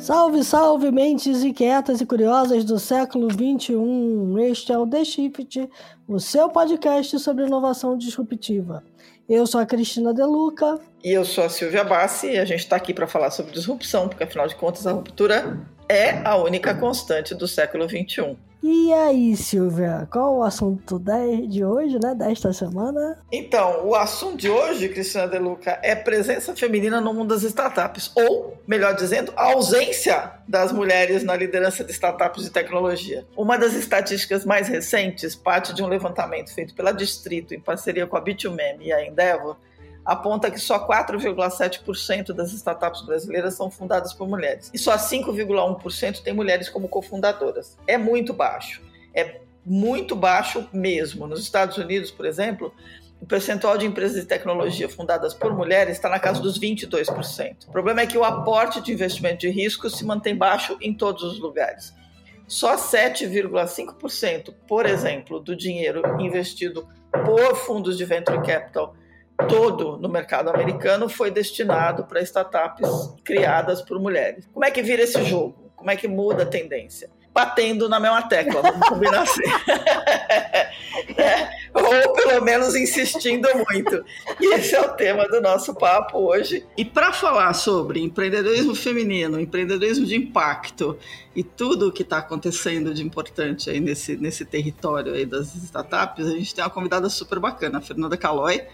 Salve, salve, mentes inquietas e curiosas do século XXI. Este é o The Shift, o seu podcast sobre inovação disruptiva. Eu sou a Cristina Deluca. E eu sou a Silvia Bassi e a gente está aqui para falar sobre disrupção, porque afinal de contas a ruptura é a única constante do século XXI. E aí, Silvia, qual o assunto de hoje, né, desta semana? Então, o assunto de hoje, Cristina De Luca, é presença feminina no mundo das startups, ou, melhor dizendo, a ausência das mulheres na liderança de startups de tecnologia. Uma das estatísticas mais recentes parte de um levantamento feito pela Distrito em parceria com a Bit2Mem e a Endeavor, aponta que só 4,7% das startups brasileiras são fundadas por mulheres e só 5,1% tem mulheres como cofundadoras. É muito baixo. É muito baixo mesmo. Nos Estados Unidos, por exemplo, o percentual de empresas de tecnologia fundadas por mulheres está na casa dos 22%. O problema é que o aporte de investimento de risco se mantém baixo em todos os lugares. Só 7,5%, por exemplo, do dinheiro investido por fundos de venture capital todo no mercado americano foi destinado para startups criadas por mulheres. Como é que vira esse jogo? Como é que muda a tendência? Batendo na mesma tecla, vamos combinar assim. é, ou pelo menos insistindo muito. E esse é o tema do nosso papo hoje. E para falar sobre empreendedorismo feminino, empreendedorismo de impacto e tudo o que está acontecendo de importante aí nesse, nesse território aí das startups, a gente tem uma convidada super bacana, a Fernanda Calói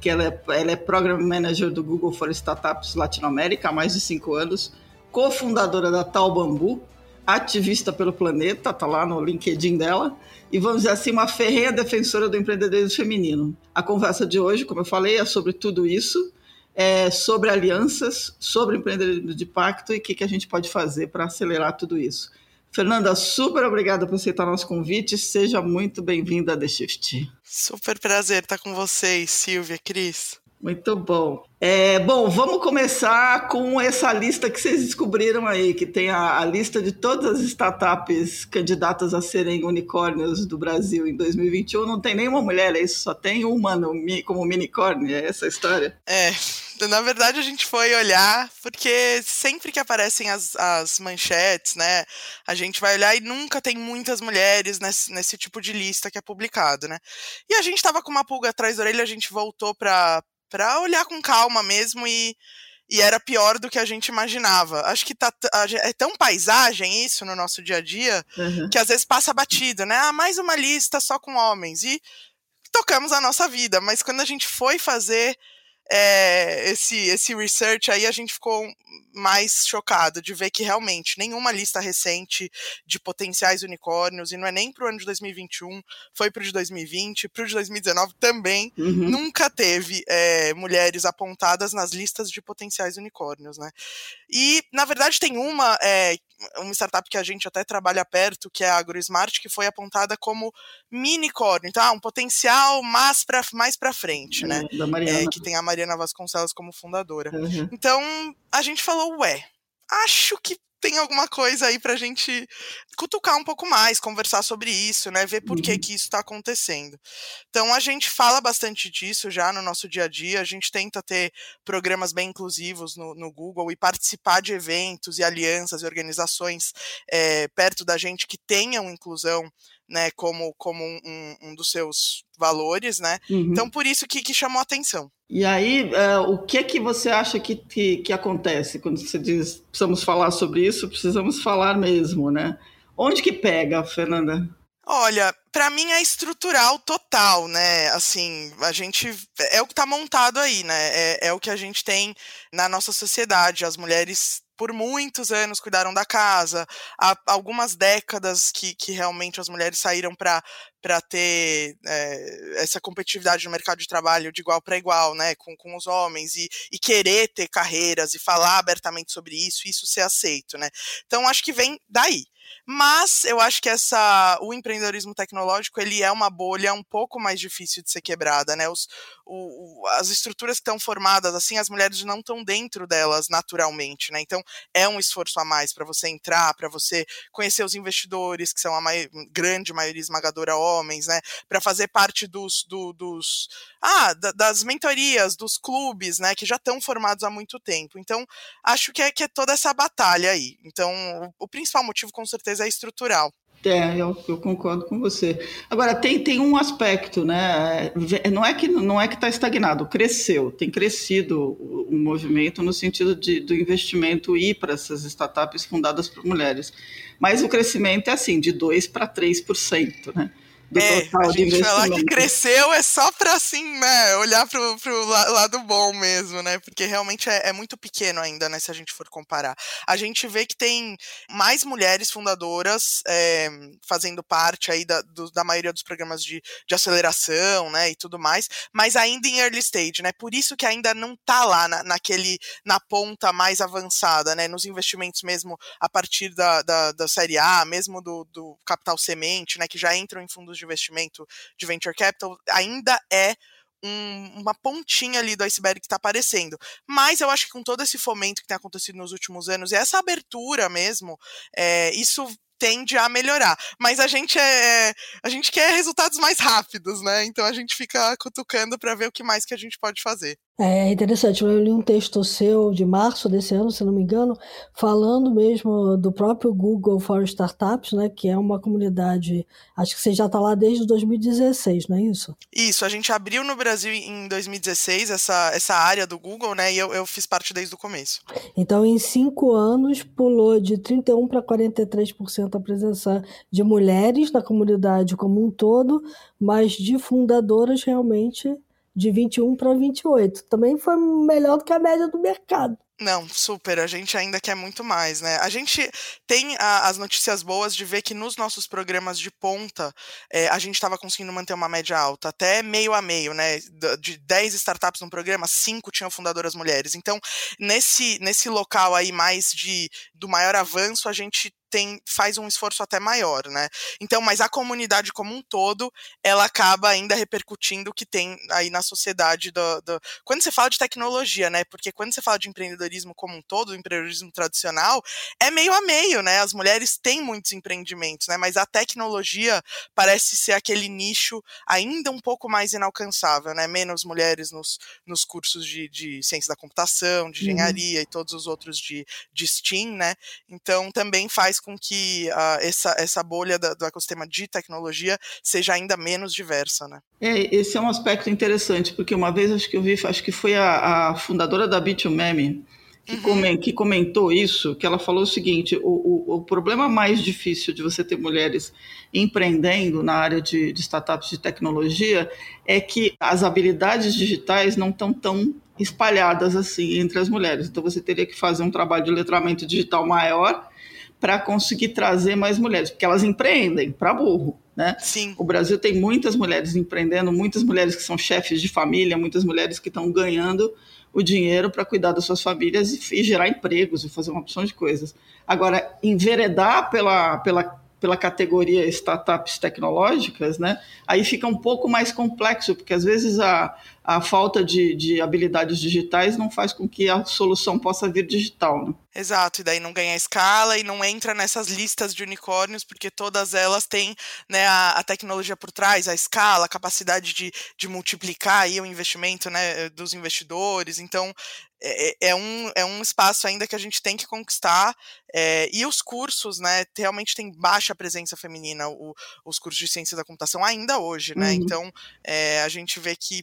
que ela é, ela é Program Manager do Google for Startups Latinoamérica há mais de cinco anos, cofundadora da Tal Bambu, ativista pelo planeta, tá lá no LinkedIn dela, e vamos dizer assim, uma ferrenha defensora do empreendedorismo feminino. A conversa de hoje, como eu falei, é sobre tudo isso, é sobre alianças, sobre empreendedorismo de impacto e o que, que a gente pode fazer para acelerar tudo isso. Fernanda, super obrigada por aceitar nosso convite. Seja muito bem-vinda a The Shift. Super prazer estar com vocês, Silvia, Cris. Muito bom. É, bom, vamos começar com essa lista que vocês descobriram aí, que tem a, a, lista de todas as startups candidatas a serem unicórnios do Brasil em 2021. Não tem nenhuma mulher, é isso? Só tem uma no, como unicórnio, é essa a história? É, na verdade a gente foi olhar, porque sempre que aparecem as, as manchetes, né, a gente vai olhar e nunca tem muitas mulheres nesse, nesse tipo de lista que é publicado, né? E a gente tava com uma pulga atrás da orelha, a gente voltou para para olhar com calma mesmo e, e era pior do que a gente imaginava. Acho que tá, é tão paisagem isso no nosso dia a dia uhum. que às vezes passa batido, né? Ah, mais uma lista só com homens. E tocamos a nossa vida, mas quando a gente foi fazer é, esse, esse research aí, a gente ficou mais chocado de ver que realmente nenhuma lista recente de potenciais unicórnios, e não é nem para o ano de 2021, foi para o de 2020, para o de 2019 também, uhum. nunca teve é, mulheres apontadas nas listas de potenciais unicórnios, né? E, na verdade, tem uma, é, uma startup que a gente até trabalha perto, que é a AgroSmart, que foi apontada como minicórnio, então, ah, um potencial mais para mais para frente, né? É, que tem a Mariana Vasconcelos como fundadora. Uhum. Então, a gente falou ué, acho que tem alguma coisa aí pra gente cutucar um pouco mais, conversar sobre isso, né? Ver por uhum. que, que isso está acontecendo. Então a gente fala bastante disso já no nosso dia a dia, a gente tenta ter programas bem inclusivos no, no Google e participar de eventos e alianças e organizações é, perto da gente que tenham inclusão né, como, como um, um dos seus valores, né? Uhum. Então, por isso que, que chamou a atenção. E aí, uh, o que é que você acha que, que, que, acontece quando você diz precisamos falar sobre isso? Precisamos falar mesmo, né? Onde que pega, Fernanda? Olha, para mim é estrutural total, né? Assim, a gente é o que está montado aí, né? É, é o que a gente tem na nossa sociedade. As mulheres por muitos anos cuidaram da casa, há algumas décadas que, que realmente as mulheres saíram para para ter é, essa competitividade no mercado de trabalho de igual para igual, né, com, com os homens e, e querer ter carreiras e falar abertamente sobre isso, isso ser aceito, né? Então acho que vem daí. Mas eu acho que essa o empreendedorismo tecnológico ele é uma bolha um pouco mais difícil de ser quebrada, né? Os, o, as estruturas que estão formadas assim, as mulheres não estão dentro delas naturalmente, né? Então é um esforço a mais para você entrar, para você conhecer os investidores que são a grande maioria esmagadora homens, né? Para fazer parte dos, do, dos ah, das mentorias, dos clubes, né? Que já estão formados há muito tempo. Então acho que é, que é toda essa batalha aí. Então o, o principal motivo com certeza é estrutural. É, eu, eu, concordo com você. Agora tem, tem um aspecto, né? Não é que não é que está estagnado, cresceu, tem crescido o, o movimento no sentido de, do investimento ir para essas startups fundadas por mulheres. Mas o crescimento é assim, de 2 para 3%, né? Do é, total a gente falar que cresceu é só para assim, né, olhar pro, pro lado bom mesmo, né, porque realmente é, é, muito pequeno ainda, né, se a gente for comparar. A gente vê que tem mais mulheres fundadoras é, fazendo parte aí da, do, da maioria dos programas de, de aceleração, né, e tudo mais, mas ainda em early stage, né, por isso que ainda não tá lá na, naquele, na ponta mais avançada, né, nos investimentos mesmo a partir da, da, da série A, mesmo do, do capital semente, né, que já entram em fundos de investimento de venture capital ainda é um, uma pontinha ali do iceberg que está aparecendo. Mas eu acho que com todo esse fomento que tem acontecido nos últimos anos e essa abertura mesmo, é, isso tende a melhorar. Mas a gente é, a gente quer resultados mais rápidos, né? Então a gente fica cutucando para ver o que mais que a gente pode fazer. É interessante, eu li um texto seu de março desse ano, se não me engano, falando mesmo do próprio Google for Startups, né, que é uma comunidade, acho que você já está lá desde 2016, não é isso? Isso, a gente abriu no Brasil em 2016 essa, essa área do Google, né, e eu, eu fiz parte desde o começo. Então, em cinco anos, pulou de 31% para 43% a presença de mulheres na comunidade como um todo, mas de fundadoras realmente de 21 para 28. Também foi melhor do que a média do mercado. Não, super. A gente ainda quer muito mais, né? A gente tem a, as notícias boas de ver que nos nossos programas de ponta é, a gente estava conseguindo manter uma média alta, até meio a meio, né? De 10 startups no programa, 5 tinham fundadoras mulheres. Então, nesse, nesse local aí mais de do maior avanço, a gente tem, faz um esforço até maior, né? Então, mas a comunidade como um todo, ela acaba ainda repercutindo o que tem aí na sociedade do, do, Quando você fala de tecnologia, né? Porque quando você fala de empreendedorismo como um todo, empreendedorismo tradicional, é meio a meio, né? As mulheres têm muitos empreendimentos, né? Mas a tecnologia parece ser aquele nicho ainda um pouco mais inalcançável, né? Menos mulheres nos, nos cursos de, de ciência da computação, de uhum. engenharia uhum. e todos os outros de, de STEAM, né? Então também faz com que uh, essa, essa bolha da, do ecossistema de tecnologia seja ainda menos diversa, né? É, esse é um aspecto interessante, porque uma vez acho que eu vi, acho que foi a, a fundadora da Bit2Meme, que, uhum. que, comentou isso, que ela falou o seguinte: o, o, o, problema mais difícil de você ter mulheres empreendendo na área de, de startups de tecnologia é que as habilidades digitais não estão tão espalhadas assim entre as mulheres. Então você teria que fazer um trabalho de letramento digital maior para conseguir trazer mais mulheres, porque elas empreendem para burro. Né? Sim. O Brasil tem muitas mulheres empreendendo, muitas mulheres que são chefes de família, muitas mulheres que estão ganhando o dinheiro para cuidar das suas famílias e, e, gerar empregos e fazer uma opção de coisas. Agora, enveredar pela, pela pela categoria startups tecnológicas, né, aí fica um pouco mais complexo, porque às vezes a, a falta de, de habilidades digitais não faz com que a solução possa vir digital. Né? Exato, e daí não ganha escala e não entra nessas listas de unicórnios, porque todas elas têm né, a, a tecnologia por trás, a escala, a capacidade de, de multiplicar aí o investimento né, dos investidores. Então, é, é, é, um, é um espaço ainda que a gente tem que conquistar. É, e os cursos, né, realmente tem baixa presença feminina, o, os cursos de ciência da computação ainda hoje, né? Uhum. Então, é, a gente vê que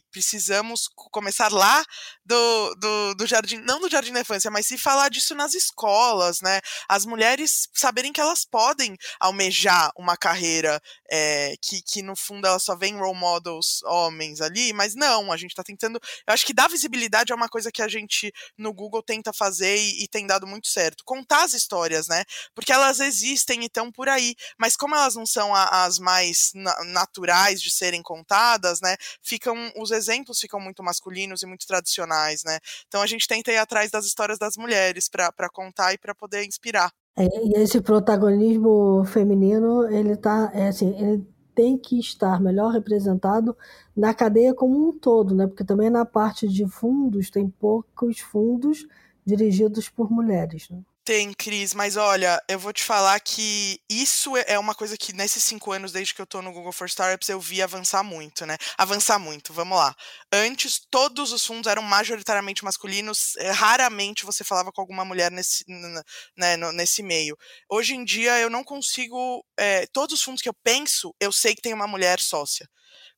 precisamos começar lá do, do, do, jardim, não do jardim da infância, mas se falar disso nas escolas, né? As mulheres saberem que elas podem almejar uma carreira é, que, que, no fundo, elas só veem role models homens ali, mas não, a gente está tentando. Eu acho que dar visibilidade é uma coisa que a gente gente no Google tenta fazer e, e tem dado muito certo. Contar as histórias, né? Porque elas existem e estão por aí, mas como elas não são a, as mais na, naturais de serem contadas, né? Ficam os exemplos ficam muito masculinos e muito tradicionais, né? Então a gente tenta ir atrás das histórias das mulheres para contar e para poder inspirar. É, e esse protagonismo feminino, ele tá, é assim, ele tem que estar melhor representado na cadeia como um todo, né? Porque também na parte de fundos tem poucos fundos dirigidos por mulheres. Né? Tem, Cris, mas olha, eu vou te falar que isso é, é uma coisa que nesses cinco anos, desde que eu tô no Google for Startups, eu vi avançar muito, né? Avançar muito, vamos lá. Antes, todos os fundos eram majoritariamente masculinos, eh, raramente você falava com alguma mulher nesse, né, nesse meio. Hoje em dia, eu não consigo. É, todos os fundos que eu penso, eu sei que tem uma mulher sócia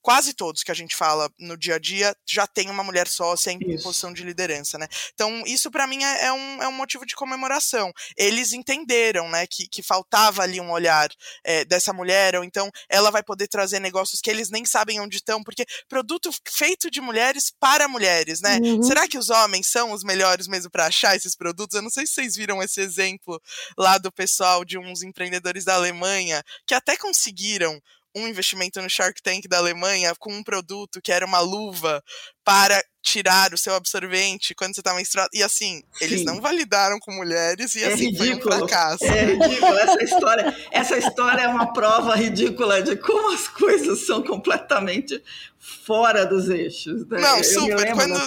quase todos que a gente fala no dia a dia já tem uma mulher sócia em isso. posição de liderança, né? Então, isso para mim é, é, um, é um motivo de comemoração. Eles entenderam, né, que, que faltava ali um olhar é, dessa mulher, ou então ela vai poder trazer negócios que eles nem sabem onde estão, porque produto feito de mulheres para mulheres, né? Uhum. Será que os homens são os melhores mesmo para achar esses produtos? Eu não sei se vocês viram esse exemplo lá do pessoal de uns empreendedores da Alemanha que até conseguiram um investimento no Shark Tank da Alemanha com um produto que era uma luva para tirar o seu absorvente quando você está menstruado. E assim, Sim. eles não validaram com mulheres e é assim ridículo. foi um fracasso. É ridículo essa história. Essa história é uma prova ridícula de como as coisas são completamente fora dos eixos. Né? Não, super. Quando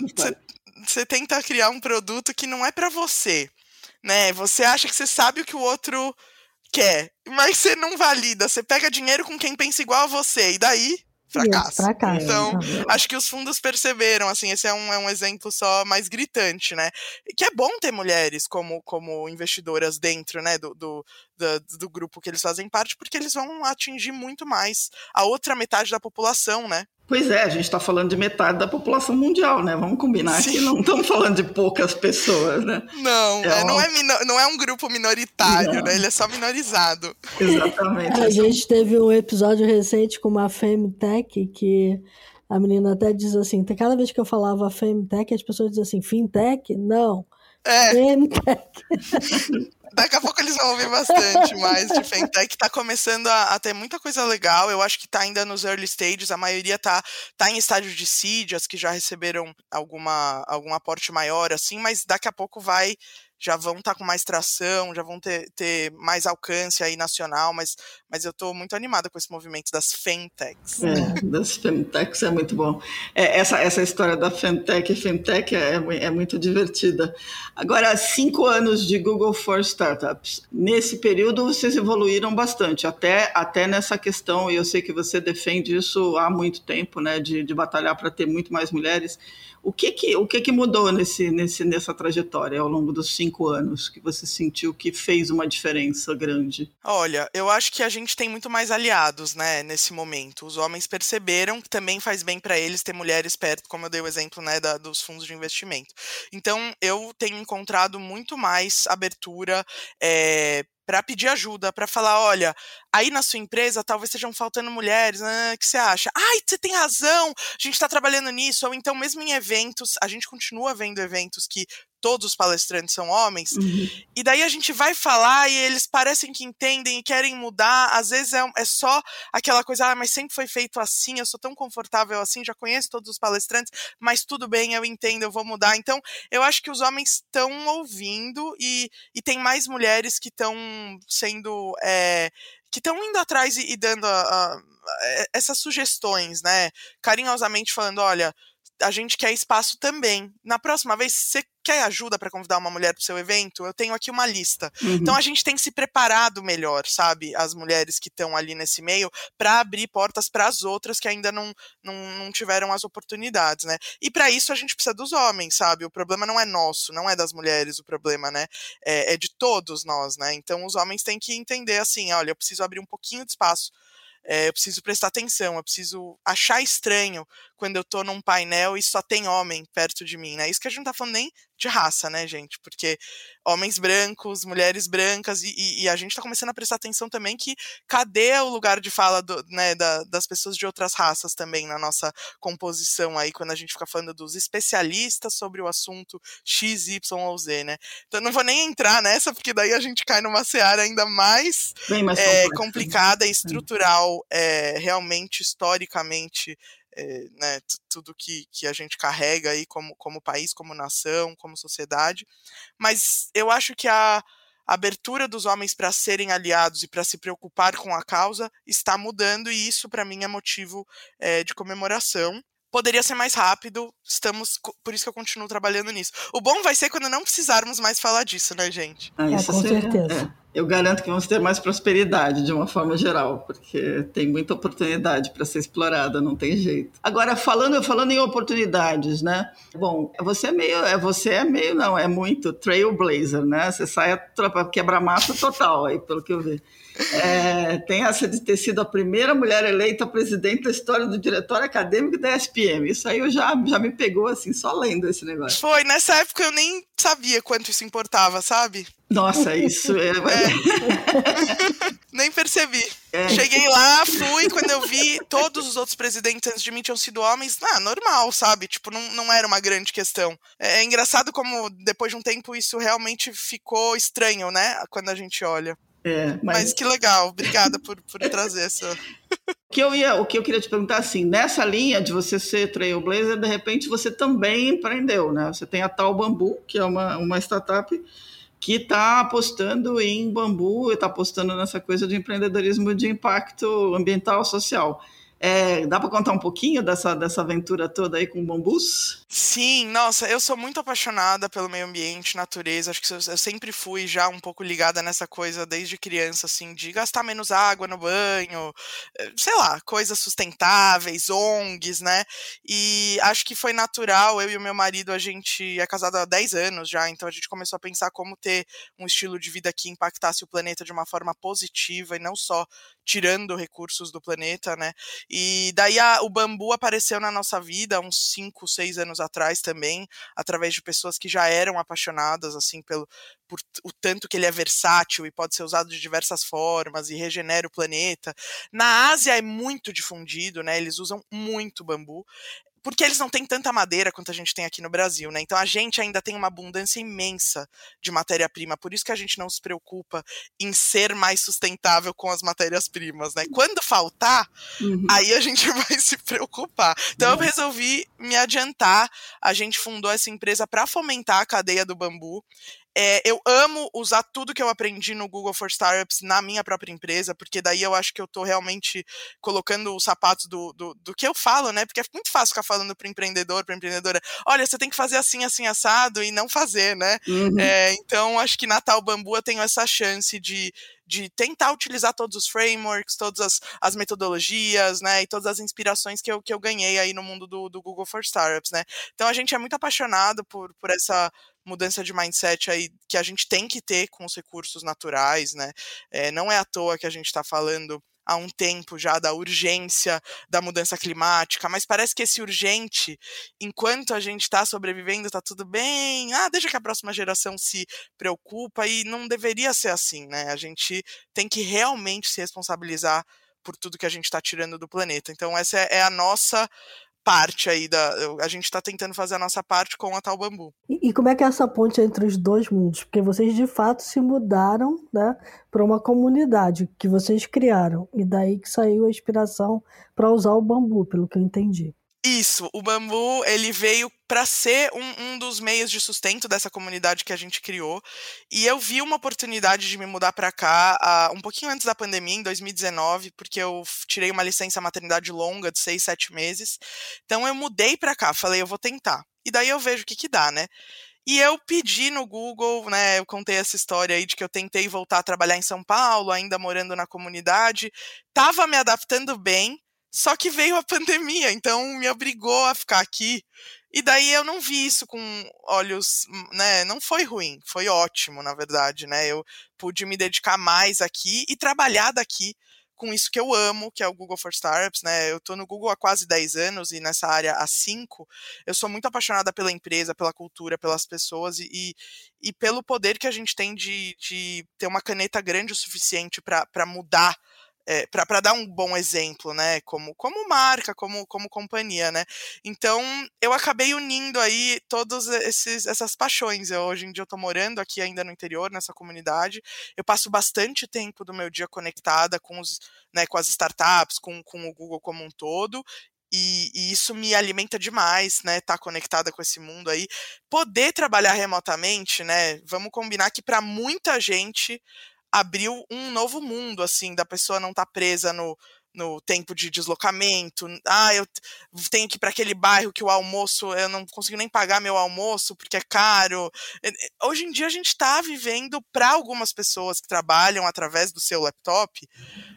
você tenta criar um produto que não é para você, né? Você acha que você sabe o que o outro quer, mas você não valida. Você pega dinheiro com quem pensa igual a você, e daí fracasso. fracasso. Então, acho que os fundos perceberam, assim, esse é um, é um exemplo só mais gritante, né? Que é bom ter mulheres como, como investidoras dentro, né, do, do, do, do grupo que eles fazem parte, porque eles vão atingir muito mais a outra metade da população, né? Pois é, a gente está falando de metade da população mundial, né? Vamos combinar Sim. que não estamos falando de poucas pessoas, né? Não, é, é não, é não é um grupo minoritário, não. né? Ele é só minorizado. Exatamente. A gente teve um episódio recente com uma Femtech que a menina até diz assim, cada vez que eu falava Femtech, as pessoas dizem assim, Fintech? Não. É. Femtech. Daqui a pouco eles vão ouvir bastante mais de Fintech. Tá começando a, a, ter muita coisa legal. Eu acho que tá ainda nos early stages. A maioria tá, tá em estágio de seed, as que já receberam alguma, algum aporte maior, assim, mas daqui a pouco vai já vão estar tá com mais tração, já vão ter, ter mais alcance aí nacional, mas, mas eu estou muito animada com esse movimento das fintechs. É, das fintechs é muito bom. É, essa, essa história da fintech e fintech é, é muito divertida. Agora, cinco anos de Google for Startups. Nesse período, vocês evoluíram bastante, até, até nessa questão, e eu sei que você defende isso há muito tempo, né, de, de batalhar para ter muito mais mulheres. O que que, o que, que mudou nesse, nesse, nessa trajetória ao longo dos cinco anos que você sentiu que fez uma diferença grande? Olha, eu acho que a gente tem muito mais aliados, né, nesse momento. Os homens perceberam que também faz bem para eles ter mulheres perto, como eu dei o exemplo, né, da, dos fundos de investimento. Então, eu tenho encontrado muito mais abertura é, para pedir ajuda, para falar, olha, aí na sua empresa talvez estejam faltando mulheres, né? O que você acha? Ai, você tem razão, a gente está trabalhando nisso. Ou então, mesmo em eventos, a gente continua vendo eventos que todos os palestrantes são homens, uhum. e daí a gente vai falar e eles parecem que entendem e querem mudar. Às vezes é, é só aquela coisa, ah, mas sempre foi feito assim, eu sou tão confortável assim, já conheço todos os palestrantes, mas tudo bem, eu entendo, eu vou mudar. Então, eu acho que os homens estão ouvindo e, e tem mais mulheres que estão sendo. É, que estão indo atrás e, e dando a, a, essas sugestões, né? Carinhosamente falando, olha, a gente quer espaço também. Na próxima vez, você quer ajuda para convidar uma mulher para o seu evento? Eu tenho aqui uma lista. Uhum. Então a gente tem se preparado melhor, sabe? As mulheres que estão ali nesse meio, para abrir portas para as outras que ainda não, não, não, tiveram as oportunidades, né? E para isso a gente precisa dos homens, sabe? O problema não é nosso, não é das mulheres o problema, né? É, é de todos nós, né? Então os homens têm que entender assim: olha, eu preciso abrir um pouquinho de espaço é, eu preciso prestar atenção, eu preciso achar estranho quando eu tô num painel e só tem homem perto de mim, né? Isso que a gente não tá falando nem de raça, né, gente? Porque homens brancos, mulheres brancas, e, e, e a gente tá começando a prestar atenção também que cadê o lugar de fala do, né, da, das pessoas de outras raças também na nossa composição aí, quando a gente fica falando dos especialistas sobre o assunto X, Y ou Z, né? Então não vou nem entrar nessa, porque daí a gente cai numa seara ainda mais, mais é, complicada e estrutural, é, realmente, historicamente, é, né, tudo que, que a gente carrega aí como, como país, como nação, como sociedade. Mas eu acho que a, a abertura dos homens para serem aliados e para se preocupar com a causa está mudando, e isso, para mim, é motivo é, de comemoração. Poderia ser mais rápido, estamos. Por isso que eu continuo trabalhando nisso. O bom vai ser quando não precisarmos mais falar disso, né, gente? Ah, isso é, com seria, certeza. É eu garanto que vamos ter mais prosperidade de uma forma geral, porque tem muita oportunidade para ser explorada, não tem jeito. Agora falando falando em oportunidades, né? Bom, você é meio, é você é meio não, é muito trailblazer, né? Você sai a quebrar massa total aí, pelo que eu vi. É, tem essa de ter sido a primeira mulher eleita presidente da história do diretório acadêmico da SPM. Isso aí eu já, já me pegou assim, só lendo esse negócio. Foi, nessa época eu nem sabia quanto isso importava, sabe? Nossa, isso é. é. Nem percebi. É. Cheguei lá, fui, quando eu vi todos os outros presidentes antes de mim tinham sido homens, ah, normal, sabe? Tipo, não, não era uma grande questão. É, é engraçado como depois de um tempo isso realmente ficou estranho, né? Quando a gente olha. É, mas... mas que legal, obrigada por, por trazer essa. O que, eu ia, o que eu queria te perguntar assim, nessa linha de você ser trailblazer, de repente você também empreendeu, né? Você tem a Tal Bambu, que é uma, uma startup que está apostando em bambu, está apostando nessa coisa de empreendedorismo de impacto ambiental social. É, dá para contar um pouquinho dessa, dessa aventura toda aí com bambus? Sim, nossa, eu sou muito apaixonada pelo meio ambiente, natureza. Acho que eu, sempre fui já um pouco ligada nessa coisa desde criança, assim, de gastar menos água no banho, eh, sei lá, coisas sustentáveis, ONGs, né? E acho que foi natural. Eu e o meu marido, a gente é casado há 10 anos já, então a gente começou a pensar como ter um estilo de vida que impactasse o planeta de uma forma positiva e não só tirando recursos do planeta, né? E daí a, o bambu apareceu na nossa vida uns 5, 6 anos atrás também, através de pessoas que já eram apaixonadas, assim, pelo, por o tanto que ele é versátil e pode ser usado de diversas formas e regenera o planeta. Na Ásia é muito difundido, né? Eles usam muito bambu porque eles não têm tanta madeira quanto a gente tem aqui no Brasil, né? Então a gente ainda tem uma abundância imensa de matéria-prima, por isso que a gente não se preocupa em ser mais sustentável com as matérias-primas, né? Quando faltar, uhum. aí a gente vai se preocupar. Então uhum. eu resolvi me adiantar. A gente fundou essa empresa para fomentar a cadeia do bambu. É, eu amo usar tudo que eu aprendi no Google for Startups na minha própria empresa, porque daí eu acho que eu estou realmente colocando os sapatos do, do, do, que eu falo, né? Porque é muito fácil ficar falando para empreendedor, para empreendedora, olha, você tem que fazer assim, assim, assado e não fazer, né? Uhum. É, então, acho que Natal Bambu eu tenho essa chance de, de tentar utilizar todos os frameworks, todas as, as, metodologias, né, e todas as inspirações que eu, que eu ganhei aí no mundo do, do Google for Startups, né. Então a gente é muito apaixonado por, por essa mudança de mindset aí que a gente tem que ter com os recursos naturais, né? É, não é à toa que a gente está falando há um tempo já da urgência da mudança climática, mas parece que esse urgente, enquanto a gente está sobrevivendo, está tudo bem, ah, deixa que a próxima geração se preocupa, e não deveria ser assim, né? A gente tem que realmente se responsabilizar por tudo que a gente está tirando do planeta. Então, essa é, é a nossa parte aí da. A gente está tentando fazer a nossa parte com a tal bambu. E, e, como é que é essa ponte entre os dois mundos? Porque vocês de fato se mudaram né, para uma comunidade que vocês criaram. E daí que saiu a inspiração para usar o bambu, pelo que eu entendi. Isso, o bambu ele veio para ser um, um, dos meios de sustento dessa comunidade que a gente criou. E eu vi uma oportunidade de me mudar para cá uh, um pouquinho antes da pandemia, em 2019, porque eu tirei uma licença maternidade longa de seis, sete meses. Então eu mudei para cá, falei, eu vou tentar. E daí eu vejo o que que dá, né? E eu pedi no Google, né? Eu contei essa história aí de que eu tentei voltar a trabalhar em São Paulo, ainda morando na comunidade. Tava me adaptando bem, só que veio a pandemia, então me obrigou a ficar aqui. E daí eu não vi isso com olhos, né? Não foi ruim, foi ótimo, na verdade, né? Eu pude me dedicar mais aqui e trabalhar daqui com isso que eu amo, que é o Google for Startups, né? Eu tô no Google há quase 10 anos e nessa área há 5. Eu sou muito apaixonada pela empresa, pela cultura, pelas pessoas e, e, e pelo poder que a gente tem de, de ter uma caneta grande o suficiente para mudar é, para dar um bom exemplo, né? Como, como marca, como, como companhia, né? Então eu acabei unindo aí todas essas paixões. Eu, hoje em dia eu tô morando aqui ainda no interior, nessa comunidade. Eu passo bastante tempo do meu dia conectada com os, né, com as startups, com, com o Google como um todo. e, e, isso me alimenta demais, né? Estar tá conectada com esse mundo aí. Poder trabalhar remotamente, né? Vamos combinar que para muita gente abriu um novo mundo, assim, da pessoa não estar tá presa no, no tempo de deslocamento. Ah, eu tenho que ir para aquele bairro que o almoço, eu não consigo nem pagar meu almoço porque é caro. Hoje em dia a gente está vivendo para algumas pessoas que trabalham através do seu laptop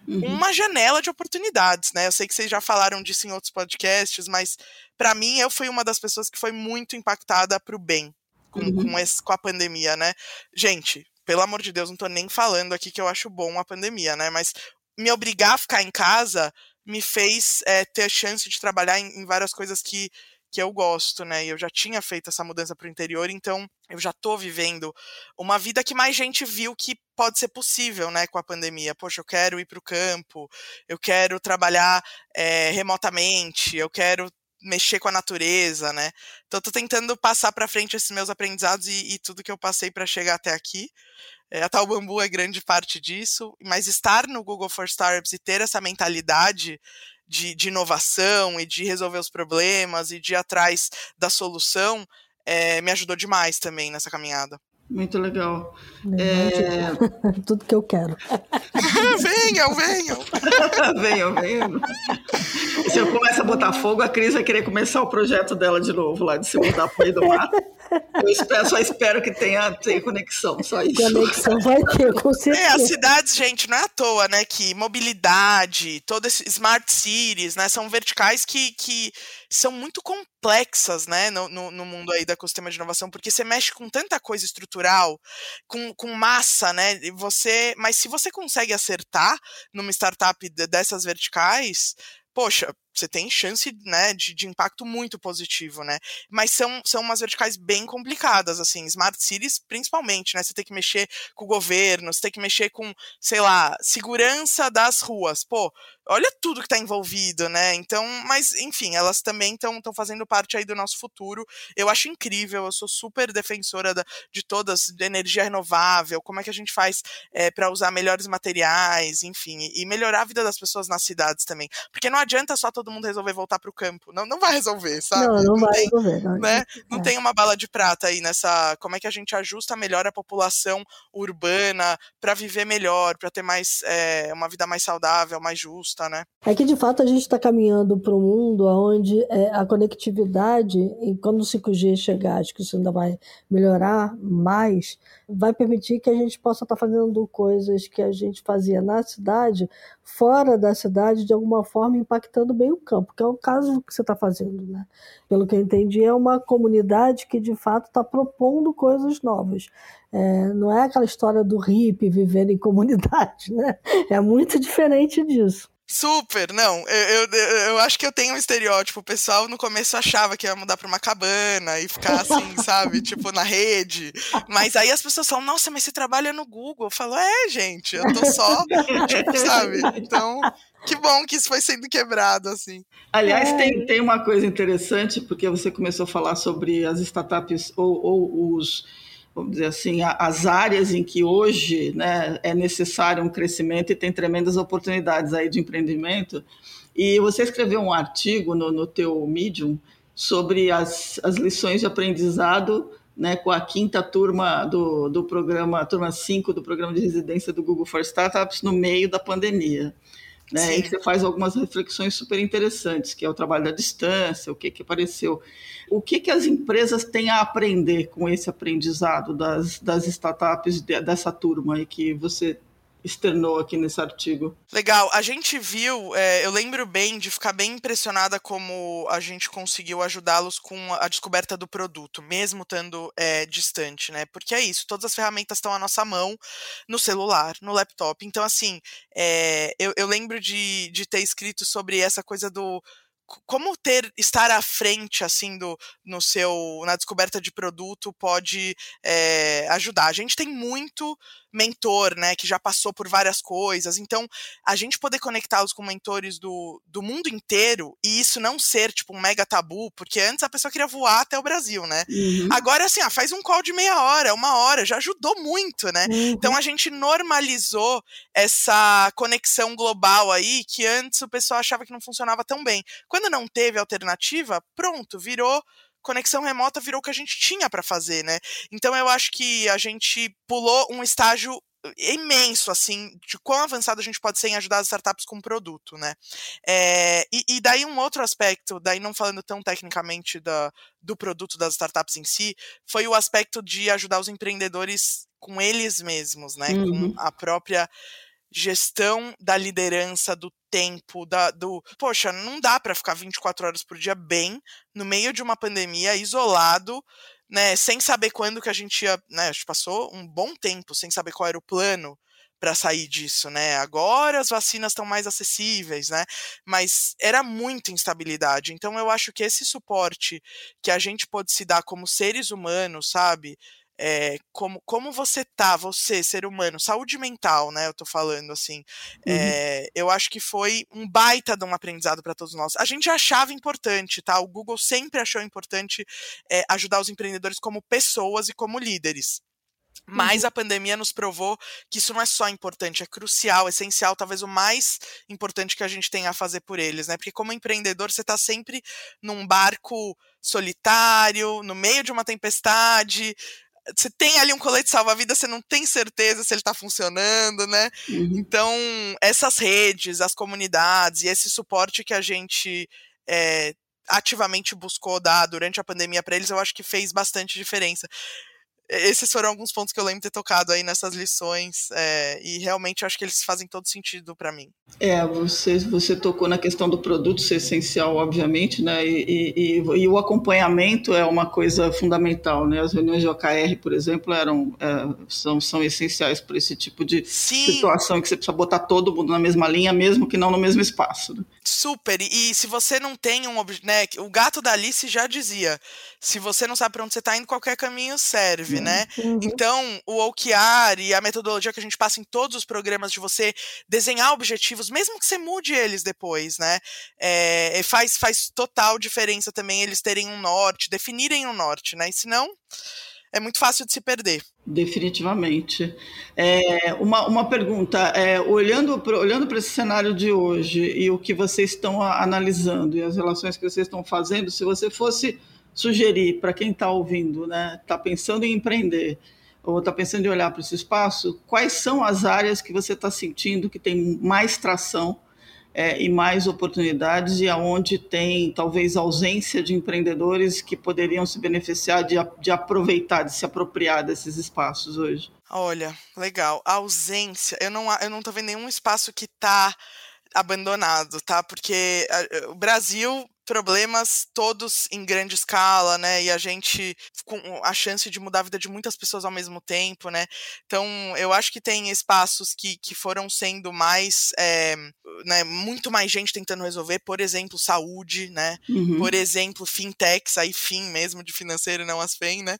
uhum. uma janela de oportunidades, né? Eu sei que vocês já falaram disso em outros podcasts, mas para mim eu fui uma das pessoas que foi muito impactada para o bem com, uhum. com, esse, com a pandemia, né? Gente, pelo amor de Deus, não tô nem falando aqui que eu acho bom a pandemia, né? Mas me obrigar a ficar em casa me fez é, ter a chance de trabalhar em, em, várias coisas que, que eu gosto, né? E eu já tinha feito essa mudança para o interior, então eu já tô vivendo uma vida que mais gente viu que pode ser possível, né, com a pandemia. Poxa, eu quero ir para o campo, eu quero trabalhar é, remotamente, eu quero mexer com a natureza, né? Então, tô tentando passar para frente esses meus aprendizados e, e tudo que eu passei para chegar até aqui. É, a Tal Bambu é grande parte disso, mas estar no Google for Startups e ter essa mentalidade de, de inovação e de resolver os problemas e de ir atrás da solução é, me ajudou demais também nessa caminhada. Muito legal. É... Tudo que eu quero. venham, venham. venham, venham. Se eu começar a botar fogo, a Cris vai querer começar o projeto dela de novo, lá de se mudar para o meio do mato. Eu espero, só espero que tenha, tenha conexão, só isso. Conexão vai ter, com certeza. É, as cidades, gente, não é à toa, né, que mobilidade, todo esse smart cities, né, são verticais que, que são muito complexas, né, no, no, no mundo aí do ecossistema de inovação, porque você mexe com tanta coisa estrutural, com, com massa, né, e você, mas se você consegue acertar numa startup dessas verticais, poxa, você tem chance né, de, de, impacto muito positivo, né? Mas são, são umas verticais bem complicadas, assim, Smart Cities principalmente, né? Você tem que mexer com o governo, você tem que mexer com, sei lá, segurança das ruas. Pô, olha tudo que está envolvido, né? Então, mas enfim, elas também estão fazendo parte aí do nosso futuro. Eu acho incrível, eu sou super defensora da, de todas, de energia renovável, como é que a gente faz é, para usar melhores materiais, enfim, e, e melhorar a vida das pessoas nas cidades também. Porque não adianta só todo todo mundo resolver voltar para o campo. Não, não vai resolver, sabe? Não, não, não vai tem, resolver. Não, né? não é. tem uma bala de prata aí nessa. Como é que a gente ajusta melhor a população urbana para viver melhor, para ter mais é, uma vida mais saudável, mais justa, né? É que de fato a gente está caminhando para um mundo onde é, a conectividade, e quando o 5G chegar, acho que isso ainda vai melhorar mais, vai permitir que a gente possa estar tá fazendo coisas que a gente fazia na cidade, fora da cidade, de alguma forma impactando bem o campo, que é o caso que você está fazendo. Né? Pelo que eu entendi, é uma comunidade que de fato está propondo coisas novas. É, não é aquela história do hippie vivendo em comunidade, né? É muito diferente disso. Super, não. Eu, eu, eu, acho que eu tenho um estereótipo. O pessoal no começo achava que ia mudar pra uma cabana e ficar assim, sabe? Tipo, na rede. Mas aí as pessoas falam, nossa, mas você trabalha no Google. Eu falo, é, gente, eu tô só, tipo, sabe? Então, que bom que isso foi sendo quebrado, assim. Aliás, é. tem, tem uma coisa interessante, porque você começou a falar sobre as startups ou, ou os vamos dizer assim, as áreas em que hoje né, é necessário um crescimento e tem tremendas oportunidades aí de empreendimento. E você escreveu um artigo no, no teu Medium sobre as, as lições de aprendizado né, com a quinta turma do, do programa, turma 5 do programa de residência do Google for Startups no meio da pandemia. Né? E você faz algumas reflexões super interessantes, que é o trabalho da distância, o que, que apareceu. O que, que as empresas têm a aprender com esse aprendizado das, das startups dessa turma aí que você externou aqui nesse artigo. Legal. A gente viu, é, eu lembro bem de ficar bem impressionada como a gente conseguiu ajudá-los com a descoberta do produto, mesmo estando é, distante, né? Porque é isso, todas as ferramentas estão à nossa mão, no celular, no laptop. Então, assim, é, eu, eu lembro de, de ter escrito sobre essa coisa do como ter estar à frente assim do no seu na descoberta de produto pode é, ajudar a gente tem muito mentor, né, que já passou por várias coisas. Então, a gente poder conectá-los com mentores do, do mundo inteiro e isso não ser, tipo, um mega tabu, porque antes a pessoa queria voar até o Brasil, né? Uhum. Agora, assim, ah, faz um call de meia hora, uma hora, já ajudou muito, né? Uhum. Então, a gente normalizou essa conexão global aí, que antes o pessoal achava que não funcionava tão bem. Quando não teve alternativa, pronto, virou conexão remota virou o que a gente tinha para fazer, né? Então eu acho que a gente pulou um estágio imenso, assim, de quão avançado a gente pode ser em ajudar as startups com produto, né? É, e, e, daí um outro aspecto, daí não falando tão tecnicamente da, do produto das startups em si, foi o aspecto de ajudar os empreendedores com eles mesmos, né? Uhum. Com a própria gestão da liderança, do tempo, da, do. Poxa, não dá para ficar 24 horas por dia bem no meio de uma pandemia, isolado, né, sem saber quando que a gente ia. Né, a gente passou um bom tempo sem saber qual era o plano para sair disso, né? Agora as vacinas estão mais acessíveis, né? Mas era muita instabilidade. Então eu acho que esse suporte que a gente pode se dar como seres humanos, sabe? É, como, como você tá, você, ser humano, saúde mental, né? Eu tô falando assim. Uhum. É, eu acho que foi um baita de um aprendizado para todos nós. A gente achava importante, tá? O Google sempre achou importante é, ajudar os empreendedores como pessoas e como líderes. Mas uhum. a pandemia nos provou que isso não é só importante, é crucial, essencial, talvez o mais importante que a gente tem a fazer por eles, né? Porque como empreendedor, você está sempre num barco solitário, no meio de uma tempestade, você tem ali um colete salva-vida, você não tem certeza se ele está funcionando, né? Uhum. Então, essas redes, as comunidades e esse suporte que a gente é, ativamente buscou dar durante a pandemia para eles, eu acho que fez bastante diferença esses foram alguns pontos que eu lembro ter tocado aí nessas lições é, e realmente acho que eles fazem todo sentido para mim. É, você, você tocou na questão do produto ser essencial, obviamente, né? E, e, e, o acompanhamento é uma coisa fundamental, né? As reuniões de OKR, por exemplo, eram, é, são, são essenciais para esse tipo de Sim. situação que você precisa botar todo mundo na mesma linha, mesmo que não no mesmo espaço. Né? Super. E, e se você não tem um, né? O gato da Alice já dizia se você não sabe para onde você está indo, qualquer caminho serve, né? Uhum. Então, o OKR e a metodologia que a gente passa em todos os programas de você desenhar objetivos, mesmo que você mude eles depois, né? É, faz, faz total diferença também eles terem um norte, definirem um norte, né? E senão é muito fácil de se perder. Definitivamente. É, uma, uma pergunta, é, olhando para olhando esse cenário de hoje e o que vocês estão analisando e as relações que vocês estão fazendo, se você fosse sugerir para quem está ouvindo, né, está pensando em empreender ou está pensando em olhar para esse espaço, quais são as áreas que você está sentindo que tem mais tração é, e mais oportunidades e aonde tem talvez ausência de empreendedores que poderiam se beneficiar de, de aproveitar, de se apropriar desses espaços hoje? Olha, legal. A ausência, eu não, eu não tô vendo nenhum espaço que está abandonado, tá? Porque o Brasil problemas todos em grande escala, né? E a gente com a chance de mudar a vida de muitas pessoas ao mesmo tempo, né? Então, eu acho que tem espaços que, que foram sendo mais, é, né? Muito mais gente tentando resolver, por exemplo, saúde, né? Uhum. Por exemplo, fintechs, aí fim mesmo de financeiro, não as FEM, né?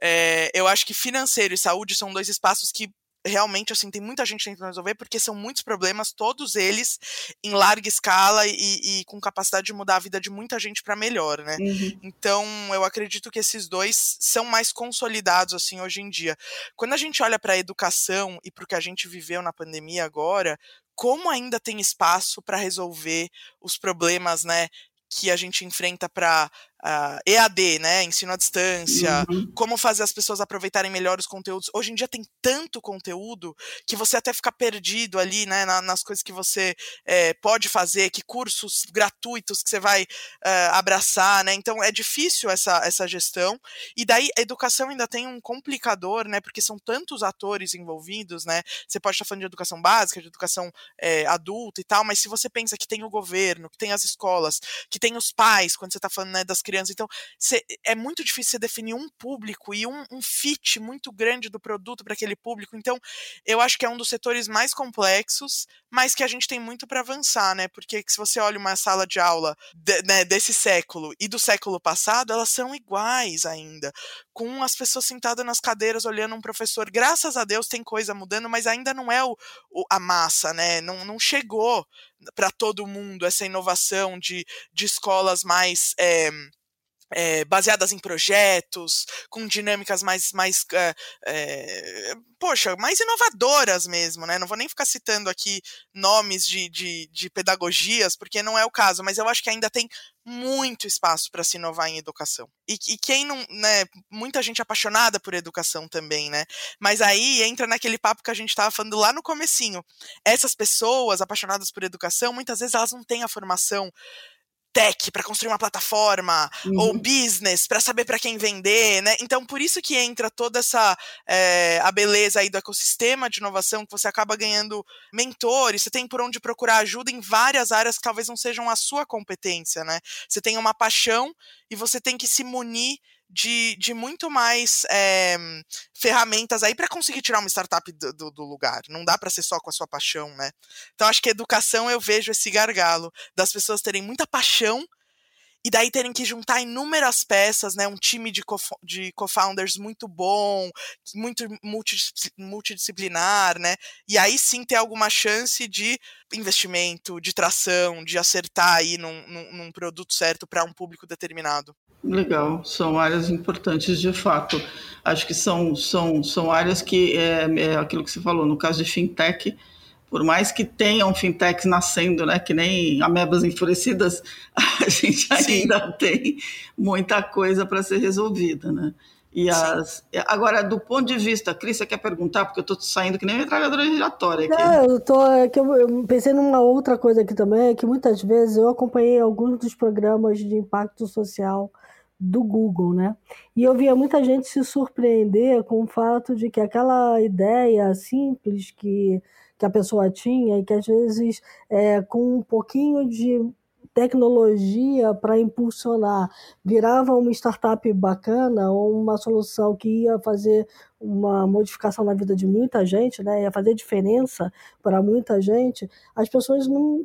É, eu acho que financeiro e saúde são dois espaços que realmente, assim, tem muita gente tentando resolver, porque são muitos problemas, todos eles em larga escala e, e com capacidade de mudar a vida de muita gente para melhor, né? Uhum. Então, eu acredito que esses dois são mais consolidados, assim, hoje em dia. Quando a gente olha para a educação e para o que a gente viveu na pandemia agora, como ainda tem espaço para resolver os problemas, né, que a gente enfrenta para uh, EAD, né, ensino à distância, uhum. como fazer as pessoas aproveitarem melhor os conteúdos. Hoje em dia tem tanto conteúdo que você até fica perdido ali, né, na, nas coisas que você é, pode fazer, que cursos gratuitos que você vai uh, abraçar, né, então é difícil essa, essa gestão, e daí a educação ainda tem um complicador, né, porque são tantos atores envolvidos, né, você pode estar falando de educação básica, de educação é, adulta e tal, mas se você pensa que tem o governo, que tem as escolas, que tem os pais, quando você está falando né, das crianças. Então, cê, é muito difícil você definir um público e um, um fit muito grande do produto para aquele público. Então, eu acho que é um dos setores mais complexos, mas que a gente tem muito para avançar, né? Porque se você olha uma sala de aula de, né, desse século e do século passado, elas são iguais ainda com as pessoas sentadas nas cadeiras olhando um professor. Graças a Deus tem coisa mudando, mas ainda não é o, o a massa, né? Não, não chegou para todo mundo essa inovação de, de escolas mais. É, é, baseadas em projetos, com dinâmicas mais, mais é, é, poxa, mais inovadoras mesmo, né? Não vou nem ficar citando aqui nomes de, de, de pedagogias, porque não é o caso, mas eu acho que ainda tem muito espaço para se inovar em educação. E, e, quem não, né, muita gente apaixonada por educação também, né? Mas aí entra naquele papo que a gente estava falando lá no comecinho. Essas pessoas apaixonadas por educação, muitas vezes elas não têm a formação tech para construir uma plataforma uhum. ou business para saber para quem vender, né? Então por isso que entra toda essa é, a beleza aí do ecossistema de inovação que você acaba ganhando mentores, você tem por onde procurar ajuda em várias áreas que talvez não sejam a sua competência, né? Você tem uma paixão e você tem que se munir de, de muito mais é, ferramentas aí para conseguir tirar uma startup do, do, do lugar. Não dá para ser só com a sua paixão, né? Então acho que educação eu vejo esse gargalo das pessoas terem muita paixão e daí terem que juntar inúmeras peças, né? Um time de, co de co-founders muito bom, muito multidisciplinar, né? E aí sim ter alguma chance de investimento, de tração, de acertar aí num, num, num produto certo para um público determinado. Legal, são áreas importantes de fato. Acho que são, são, são áreas que é, é aquilo que você falou, no caso de fintech, por mais que tenham fintechs nascendo, né, que nem amebas enfurecidas, a gente ainda Sim. tem muita coisa para ser resolvida, né? E as... Agora, do ponto de vista, Cris, você quer perguntar? Porque eu estou saindo que nem metralhadora giratória aqui. Não, eu, tô, é que eu pensei numa outra coisa aqui também, é que muitas vezes eu acompanhei alguns dos programas de impacto social do Google, né? E eu via muita gente se surpreender com o fato de que aquela ideia simples que, que a pessoa tinha e que às vezes é, com um pouquinho de tecnologia para impulsionar virava uma startup bacana ou uma solução que ia fazer uma modificação na vida de muita gente, né, ia fazer diferença para muita gente, as pessoas não,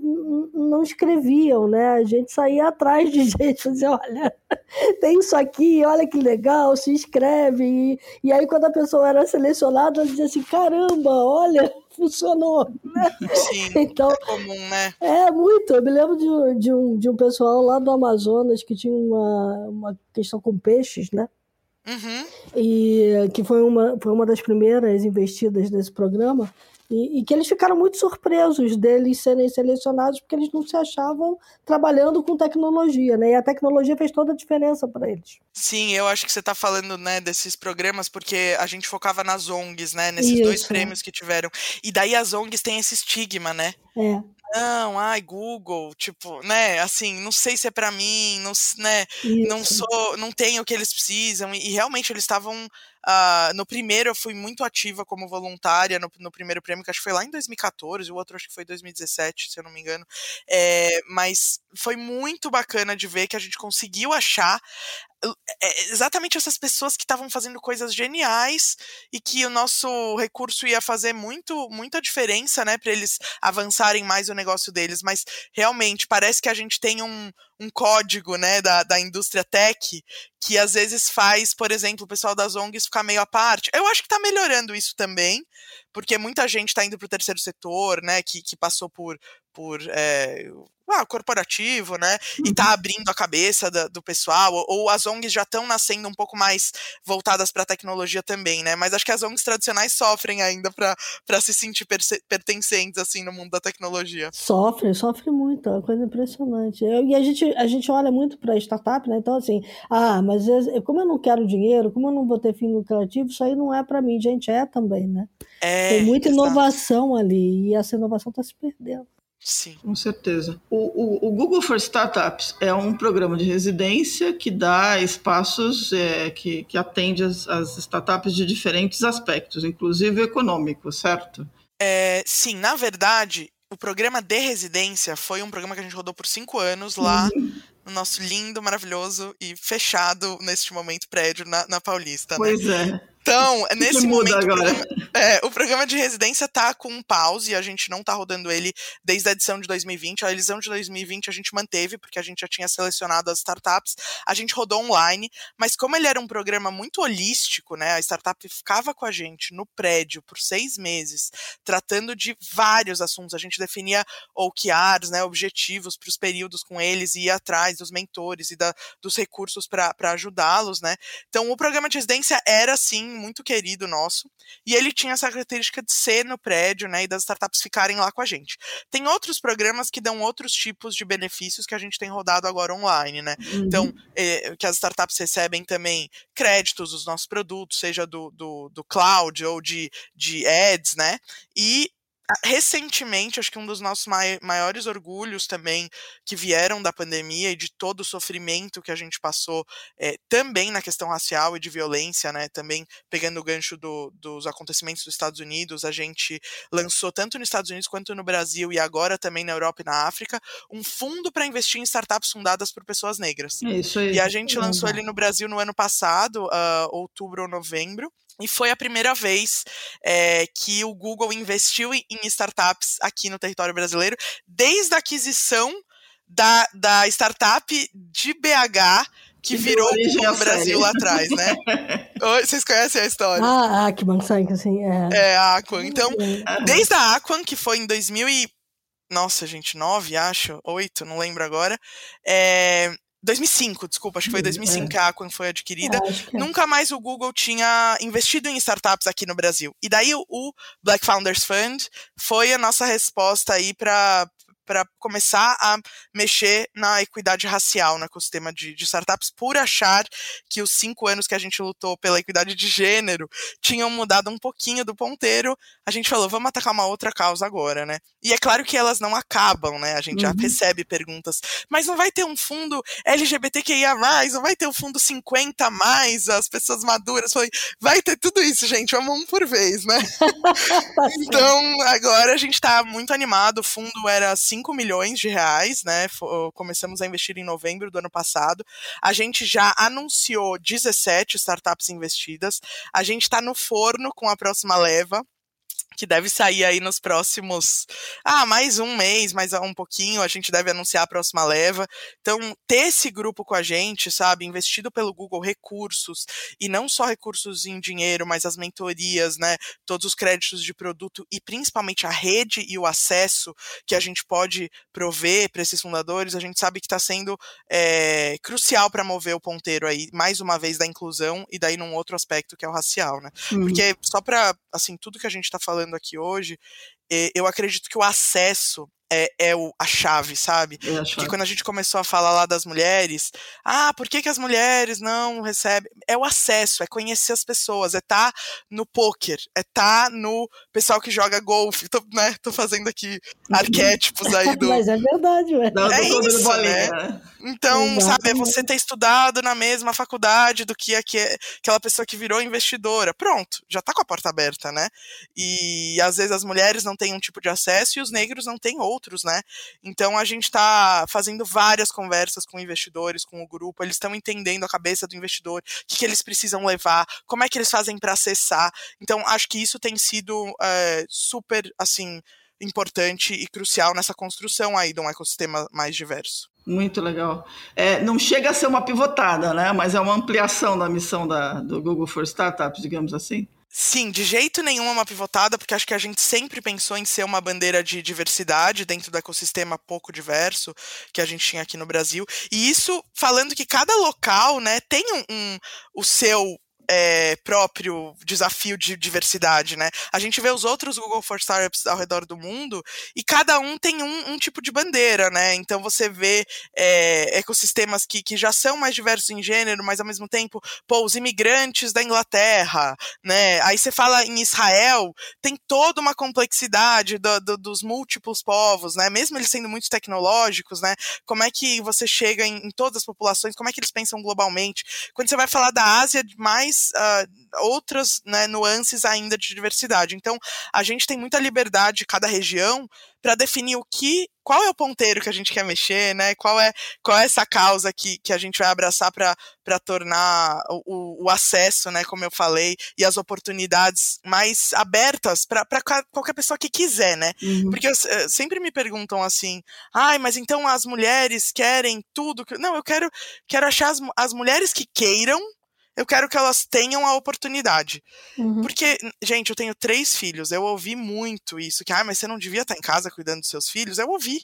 não escreviam, né? A gente saía atrás de gente, dizia, olha, tem isso aqui, olha que legal, se inscreve. E, e aí, quando a pessoa era selecionada, ela dizia assim, caramba, olha, funcionou. Né? Sim, então, é comum, né? É, muito. Eu me lembro de, de, um, de um pessoal lá do Amazonas que tinha uma, uma questão com peixes, né? Uhum. E que foi uma, foi uma das primeiras investidas desse programa. E, e, que eles ficaram muito surpresos deles serem selecionados porque eles não se achavam trabalhando com tecnologia, né? E a tecnologia fez toda a diferença para eles. Sim, eu acho que você está falando, né, desses programas porque a gente focava nas ONGs, né, nesses Isso. dois prêmios que tiveram. E daí as ONGs têm esse estigma, né? É não, ai, Google, tipo, né, assim, não sei se é para mim, não, né, Isso. não sou, não tenho o que eles precisam, e, e realmente eles estavam, uh, no primeiro eu fui muito ativa como voluntária, no, no, primeiro prêmio, que acho que foi lá em 2014, o outro acho que foi 2017, se eu não me engano, é, mas foi muito bacana de ver que a gente conseguiu achar é, exatamente essas pessoas que estavam fazendo coisas geniais e que o nosso recurso ia fazer muito muita diferença, né, para eles avançarem mais o negócio deles, mas realmente parece que a gente tem um, um código, né, da, da indústria tech que às vezes faz, por exemplo, o pessoal das ONGs ficar meio à parte. Eu acho que está melhorando isso também, porque muita gente está indo para o terceiro setor, né, que, que passou por, por é, ah, corporativo, né? E tá uhum. abrindo a cabeça da, do pessoal, ou, ou, as ONGs já estão nascendo um pouco mais voltadas para a tecnologia também, né? Mas acho que as ONGs tradicionais sofrem ainda para se sentir pertencentes assim no mundo da tecnologia. Sofre, sofre muito, é uma coisa impressionante. Eu, e a gente, a gente olha muito para startup, né? Então, assim, ah, mas como eu não quero dinheiro, como eu não vou ter fim lucrativo, isso aí não é para mim. Gente, é também, né? É, Tem muita exato. inovação ali e essa inovação está se perdendo. Sim. Com certeza. O, o, o, Google for Startups é um programa de residência que dá espaços é, que, que atende as, as startups de diferentes aspectos, inclusive econômico, certo? É, sim, na verdade, o programa de residência foi um programa que a gente rodou por cinco anos lá uhum. no nosso lindo, maravilhoso e fechado neste momento prédio na, na Paulista. Pois né? é. Então, nesse momento, o programa, é, o programa, de residência tá com um pause, a gente não tá rodando ele desde a edição de 2020. A edição de 2020 a gente manteve, porque a gente já tinha selecionado as startups. A gente rodou online, mas como ele era um programa muito holístico, né? A startup ficava com a gente no prédio por seis meses, tratando de vários assuntos. A gente definia OKRs, né? Objetivos para os períodos com eles e ia atrás dos mentores e da, dos recursos para ajudá-los, né? Então, o programa de residência era, sim, muito querido nosso, e ele tinha essa característica de ser no prédio, né, e das startups ficarem lá com a gente. Tem outros programas que dão outros tipos de benefícios que a gente tem rodado agora online, né? Então, uhum. Então, que as startups recebem também créditos dos nossos produtos, seja do, do, do cloud ou de, de ads, né? E recentemente, acho que um dos nossos maiores orgulhos também que vieram da pandemia e de todo o sofrimento que a gente passou é, também na questão racial e de violência, né? Também pegando o gancho do, dos acontecimentos dos Estados Unidos, a gente lançou tanto nos Estados Unidos quanto no Brasil e agora também na Europa e na África um fundo para investir em startups fundadas por pessoas negras. Isso aí. E a gente lançou ele no Brasil no ano passado, uh, outubro ou novembro. E foi a primeira vez é, que o Google investiu em startups aqui no território brasileiro, desde a aquisição da, da startup de BH, que, que virou o Brasil lá atrás, né? Vocês conhecem a história? Ah, a Aquan, assim, é. É, a Aquan. Então, desde a Aquan, que foi em 2000 e... Nossa, gente, nove, acho, oito, não lembro agora. É, 2005, desculpa, acho que foi 2005 é. que a Aquan foi adquirida. É, Nunca mais o Google tinha investido em startups aqui no Brasil. E daí o Black Founders Fund foi a nossa resposta aí para para começar a mexer na equidade racial no ecossistema de, de, startups, por achar que os cinco anos que a gente lutou pela equidade de gênero tinham mudado um pouquinho do ponteiro. A gente falou, vamos atacar uma outra causa agora, né? E é claro que elas não acabam, né? A gente uhum. já recebe perguntas, mas não vai ter um fundo LGBTQIA, não vai ter um fundo 50 mais, as pessoas maduras. Falei, vai ter tudo isso, gente, vamos um por vez, né? Tá então, agora a gente tá muito animado. O fundo era 5 5 milhões de reais, né? Começamos a investir em novembro do ano passado. A gente já anunciou 17 startups investidas. A gente está no forno com a próxima leva que deve sair aí nos próximos. Ah, mais um mês, mais um pouquinho, a gente deve anunciar a próxima leva. Então, ter esse grupo com a gente, sabe, investido pelo Google recursos, e não só recursos em dinheiro, mas as mentorias, né? Todos os créditos de produto e principalmente a rede e o acesso que a gente pode prover para esses fundadores, a gente sabe que está sendo é, crucial para mover o ponteiro aí, mais uma vez, da inclusão e daí num outro aspecto que é o racial, né? Uhum. Porque só para, assim, tudo que a gente está falando falando aqui hoje, eu acredito que o acesso é, é o, a chave, sabe? É a chave. Porque quando a gente começou a falar lá das mulheres, ah, por que, que as mulheres não recebem? É o acesso, é conhecer as pessoas, é estar tá no poker, é estar tá no pessoal que joga golfe. Tô, né, tô fazendo aqui arquétipos aí do. Mas é verdade, velho. É isso, né? né? Então, Exatamente. sabe, é você ter estudado na mesma faculdade do que aquela pessoa que virou investidora. Pronto, já tá com a porta aberta, né? E às vezes as mulheres não têm um tipo de acesso e os negros não têm outro outros, né? Então a gente está fazendo várias conversas com investidores, com o grupo, eles estão entendendo a cabeça do investidor, o que, que, eles precisam levar, como é que eles fazem para acessar. Então acho que isso tem sido é, super, assim, importante e crucial nessa construção aí de um ecossistema mais diverso. Muito legal. É, não chega a ser uma pivotada, né? Mas é uma ampliação da missão da, do Google for Startups, digamos assim. Sim, de jeito nenhum é uma pivotada, porque acho que a gente sempre pensou em ser uma bandeira de diversidade dentro do ecossistema pouco diverso que a gente tinha aqui no Brasil. E isso falando que cada local, né, tem um, um o seu é, próprio desafio de diversidade, né? A gente vê os outros Google for Startups ao redor do mundo e cada um tem um, um tipo de bandeira, né? Então você vê é, ecossistemas que, que já são mais diversos em gênero, mas ao mesmo tempo, pô, os imigrantes da Inglaterra, né? Aí você fala em Israel, tem toda uma complexidade do, do, dos múltiplos povos, né? Mesmo eles sendo muito tecnológicos, né? Como é que você chega em, em todas as populações, como é que eles pensam globalmente? Quando você vai falar da Ásia, mais mais uh, outras né, nuances ainda de diversidade. Então, a gente tem muita liberdade, cada região, para definir o que, qual é o ponteiro que a gente quer mexer, né? Qual é, qual é essa causa que, que a gente vai abraçar para tornar o, o, acesso, né, como eu falei, e as oportunidades mais abertas para qualquer pessoa que quiser, né? Uhum. Porque eu, eh, sempre me perguntam assim, ai, mas então as mulheres querem tudo? Não, eu quero, quero achar as, as mulheres que queiram eu quero que elas tenham a oportunidade. Uhum. Porque, gente, eu tenho três filhos, eu ouvi muito isso, que, ah, mas você não devia estar em casa cuidando dos seus filhos. Eu ouvi.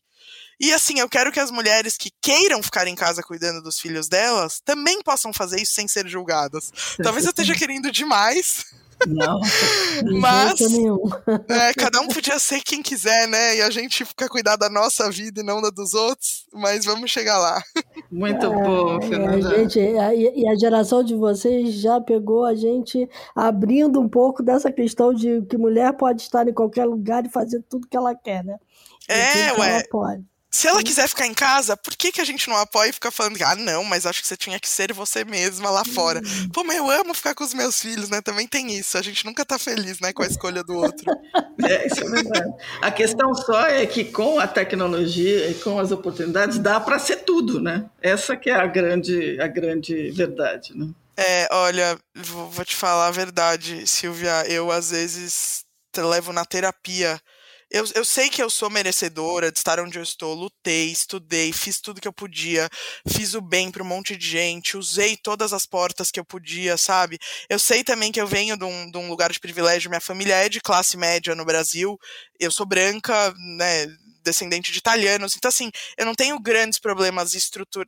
E assim, eu quero que as mulheres que queiram ficar em casa cuidando dos filhos delas também possam fazer isso sem ser julgadas. Talvez eu esteja querendo demais. Não, mas é, cada um podia ser quem quiser, né? E a gente fica cuidar da nossa vida e não da dos outros, mas vamos chegar lá. Muito é, bom, Fernanda. Gente, e a geração de vocês já pegou a gente abrindo um pouco dessa questão de que mulher pode estar em qualquer lugar e fazer tudo que ela quer, né? É, ué. Ela pode. Se ela quiser ficar em casa, por que, que a gente não apoia e fica falando, ah, não, mas acho que você tinha que ser você mesma lá fora? Uhum. Pô, mas eu amo ficar com os meus filhos, né? Também tem isso. A gente nunca tá feliz, né, com a escolha do outro. É, isso é verdade. A questão só é que com a tecnologia e com as oportunidades dá para ser tudo, né? Essa que é a grande, a grande verdade, né? É, olha, vou te falar a verdade, Silvia. Eu, às vezes, levo na terapia eu, eu sei que eu sou merecedora de estar onde eu estou, lutei, estudei, fiz tudo que eu podia, fiz o bem para um monte de gente, usei todas as portas que eu podia, sabe? Eu sei também que eu venho de um, de um lugar de privilégio, minha família é de classe média no Brasil, eu sou branca, né? Descendente de italianos. Então, assim, eu não tenho grandes problemas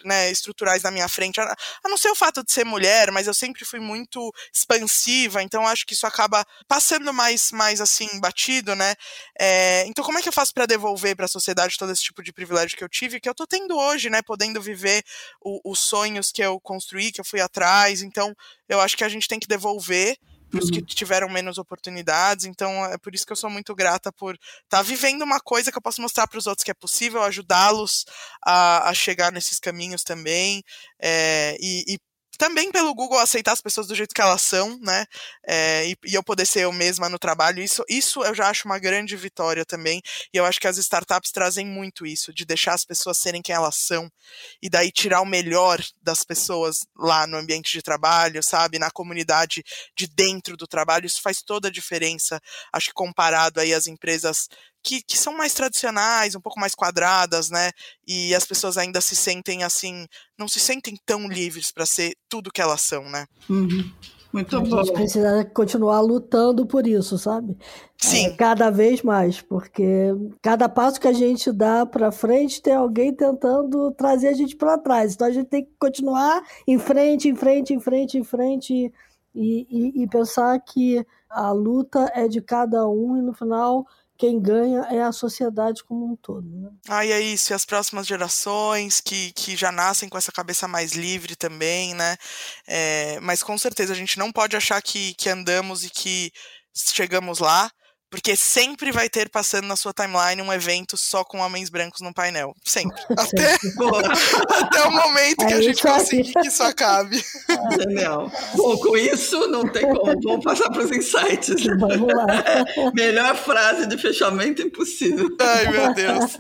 né, estruturais na minha frente, a, não ser o fato de ser mulher, mas eu sempre fui muito expansiva, então acho que isso acaba passando mais, mais assim, batido, né? É, então, como é que eu faço para devolver para a sociedade todo esse tipo de privilégio que eu tive, que eu tô tendo hoje, né? Podendo viver o, os sonhos que eu construí, que eu fui atrás. Então, eu acho que a gente tem que devolver para os uhum. que tiveram menos oportunidades. Então é por isso que eu sou muito grata por estar tá vivendo uma coisa que eu posso mostrar para os outros que é possível, ajudá-los a, a, chegar nesses caminhos também. É, e, e também pelo Google aceitar as pessoas do jeito que elas são, né? É, e, e, eu poder ser eu mesma no trabalho. Isso, isso eu já acho uma grande vitória também. E eu acho que as startups trazem muito isso, de deixar as pessoas serem quem elas são. E daí tirar o melhor das pessoas lá no ambiente de trabalho, sabe? Na comunidade de dentro do trabalho. Isso faz toda a diferença. Acho que comparado aí às empresas que, que são mais tradicionais, um pouco mais quadradas, né? E as pessoas ainda se sentem assim, não se sentem tão livres para ser tudo que elas são, né? Uhum. Muito a bom. A gente precisa continuar lutando por isso, sabe? Sim. É, cada vez mais, porque cada passo que a gente dá para frente tem alguém tentando trazer a gente para trás. Então a gente tem que continuar em frente, em frente, em frente, em frente e, e, e pensar que a luta é de cada um e no final quem ganha é a sociedade como um todo. Né? Ah, e é isso, e as próximas gerações que, que já nascem com essa cabeça mais livre também, né? É, mas com certeza a gente não pode achar que, que andamos e que chegamos lá. Porque sempre vai ter passando na sua timeline um evento só com homens brancos no painel. Sempre. Até, até o momento é que a gente conseguir que isso acabe. Genial. Bom, com isso não tem como. Vamos passar para os insights. Vamos lá. Melhor frase de fechamento impossível. Ai, meu Deus.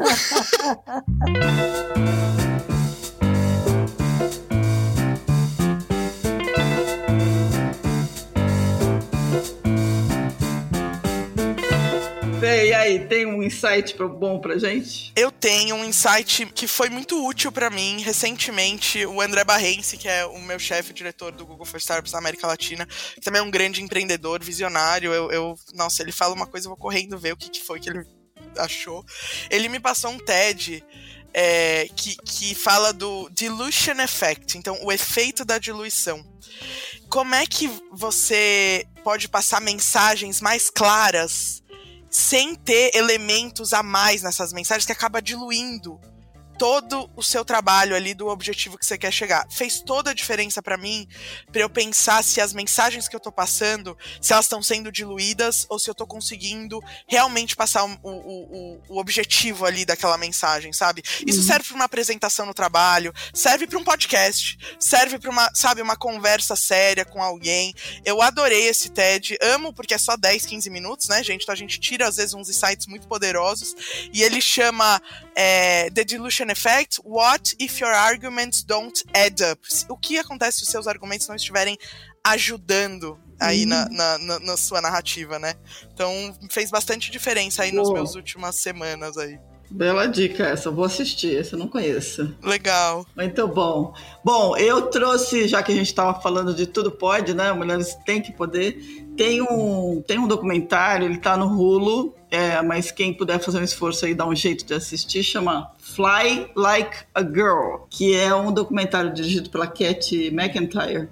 Aí, tem um insight bom pra gente? Eu tenho um insight que foi muito útil para mim recentemente. O André Barrense, que é o meu chefe, diretor do Google for Startups na América Latina, que também é um grande empreendedor, visionário. Eu, eu nossa, ele fala uma coisa, eu vou correndo ver o que, que foi que ele achou. Ele me passou um TED é, que, que fala do dilution effect, então o efeito da diluição. Como é que você pode passar mensagens mais claras sem ter elementos a mais nessas mensagens que acaba diluindo todo o seu trabalho ali do objetivo que você quer chegar. Fez toda a diferença para mim, para eu pensar se as mensagens que eu tô passando, se elas estão sendo diluídas ou se eu tô conseguindo realmente passar o, o, o, objetivo ali daquela mensagem, sabe? Isso uhum. serve para uma apresentação no trabalho, serve para um podcast, serve para uma, sabe, uma conversa séria com alguém. Eu adorei esse TED, amo porque é só 10, 15 minutos, né, gente? Então a gente tira às vezes uns insights muito poderosos e ele chama é, The Dilution Effect, What if your arguments don't add up? O que acontece se os seus argumentos não estiverem ajudando aí na, uhum. na, na, na, sua narrativa, né? Então fez bastante diferença aí nas minhas últimas semanas aí. Bela dica essa, vou assistir, essa eu não conheço. Legal. Muito bom. Bom, eu trouxe, já que a gente estava falando de tudo pode, né? Mulheres têm que poder. Tem um, tem um documentário, ele está no Hulu, é, mas quem puder fazer um esforço aí, dar um jeito de assistir, chama Fly Like a Girl, que é um documentário dirigido pela Cat McIntyre.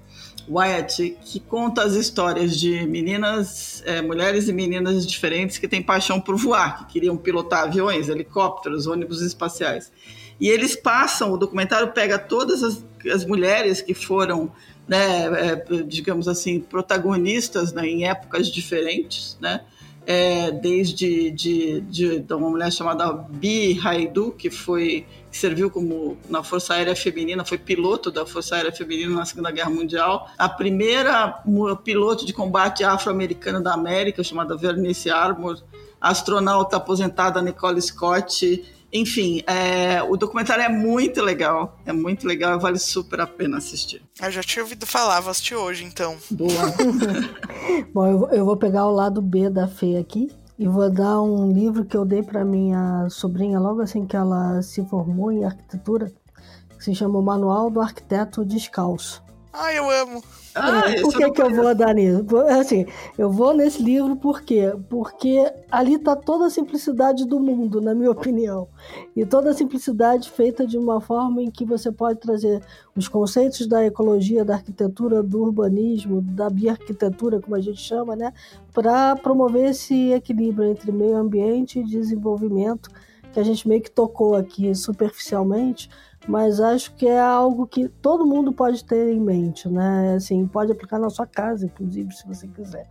Wyatt, que conta as histórias de meninas, é, mulheres e meninas diferentes que têm paixão por voar, que queriam pilotar aviões, helicópteros, ônibus espaciais. E eles passam, o documentário pega todas as, as mulheres que foram, né, é, digamos assim, protagonistas né, em épocas diferentes, né? é, desde de, de, de, uma mulher chamada Bi Haidu, que foi que serviu como na Força Aérea Feminina, foi piloto da Força Aérea Feminina na Segunda Guerra Mundial, a primeira piloto de combate afro-americana da América, chamada Vernice Armour, a astronauta aposentada Nicole Scott, enfim, é, o documentário é muito legal. É muito legal, vale super a pena assistir. Eu já tinha ouvido falar, vou assistir hoje então. Boa. Bom, eu, eu, vou pegar o lado B da Fê aqui e vou dar um livro que eu dei para minha sobrinha logo assim que ela se formou em arquitetura, que se chama o Manual do Arquiteto Descalço. Ah, eu amo. Ah, por que, que eu vou dar nisso? Assim, eu vou nesse livro por quê? Porque ali está toda a simplicidade do mundo, na minha opinião. E toda a simplicidade feita de uma forma em que você pode trazer os conceitos da ecologia, da arquitetura, do urbanismo, da bioarquitetura, como a gente chama, né? Para promover esse equilíbrio entre meio ambiente e desenvolvimento, que a gente meio que tocou aqui superficialmente mas acho que é algo que todo mundo pode ter em mente, né? Assim, pode aplicar na sua casa, inclusive, se você quiser.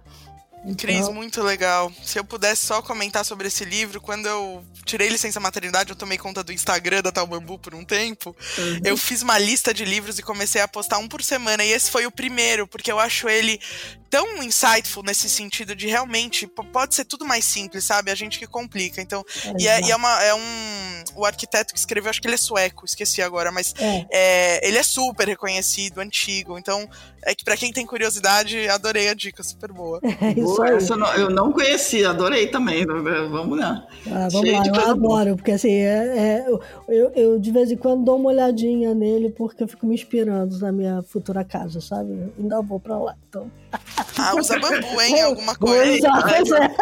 Então... Cris, muito legal. Se eu pudesse só comentar sobre esse livro, quando eu tirei licença maternidade, eu tomei conta do Instagram da Tal Bambu por um tempo. Uhum. Eu fiz uma lista de livros e comecei a postar um por semana. E esse foi o primeiro, porque eu acho ele tão insightful nesse sentido de realmente pode ser tudo mais simples, sabe? A gente que complica. Então, é, e, é, e é, uma, é um. O arquiteto que escreveu, acho que ele é sueco, esqueci agora, mas é. É, ele é super reconhecido, antigo. Então, é que para quem tem curiosidade, adorei a dica, super boa. É boa essa não, eu não conhecia, adorei também. Vamos lá. Ah, vamos Cheio lá, eu adoro, boa. porque assim, é, é eu, eu, de vez em quando dou uma olhadinha nele porque eu fico me inspirando na minha futura casa, sabe? Eu ainda vou para lá, então. Ah, usa bambu, hein? Alguma coisa. Usar, é.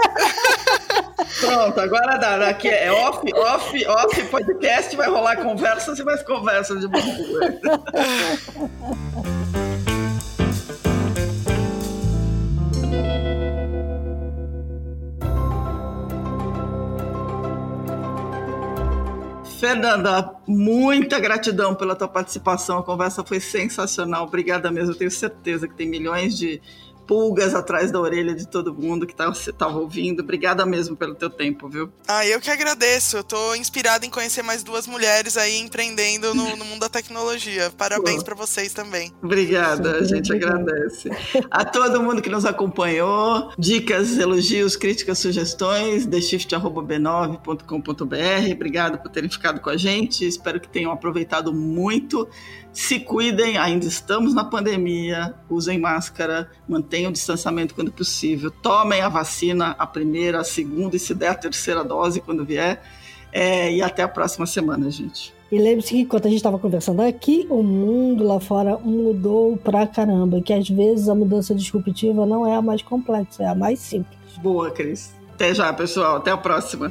Pronto, agora dá. Aqui é off, off, off podcast, vai rolar conversas e mais conversas de bambu. Fernanda, muita gratidão pela tua participação. A conversa foi sensacional. Obrigada mesmo. Eu tenho certeza que tem milhões de pulgas atrás da orelha de todo mundo que tá, você estava ouvindo. Obrigada mesmo pelo teu tempo, viu? Ah, eu que agradeço. Eu tô inspirada em conhecer mais duas mulheres aí empreendendo no, no mundo da tecnologia. Parabéns para vocês também. Obrigada, a gente agradece. A todo mundo que nos acompanhou, dicas, elogios, críticas, sugestões, theshift.b9.com.br. Obrigado por terem ficado com a gente. Espero que tenham aproveitado muito. Se cuidem, ainda estamos na pandemia, usem máscara, mantenham o distanciamento quando possível, tomem a vacina, a primeira, a segunda e se der a terceira dose quando vier. É, e até a próxima semana, gente. E lembre-se que enquanto a gente estava conversando aqui, o mundo lá fora mudou pra caramba. Que às vezes a mudança disruptiva não é a mais complexa, é a mais simples. Boa, Cris. Até já, pessoal. Até a próxima.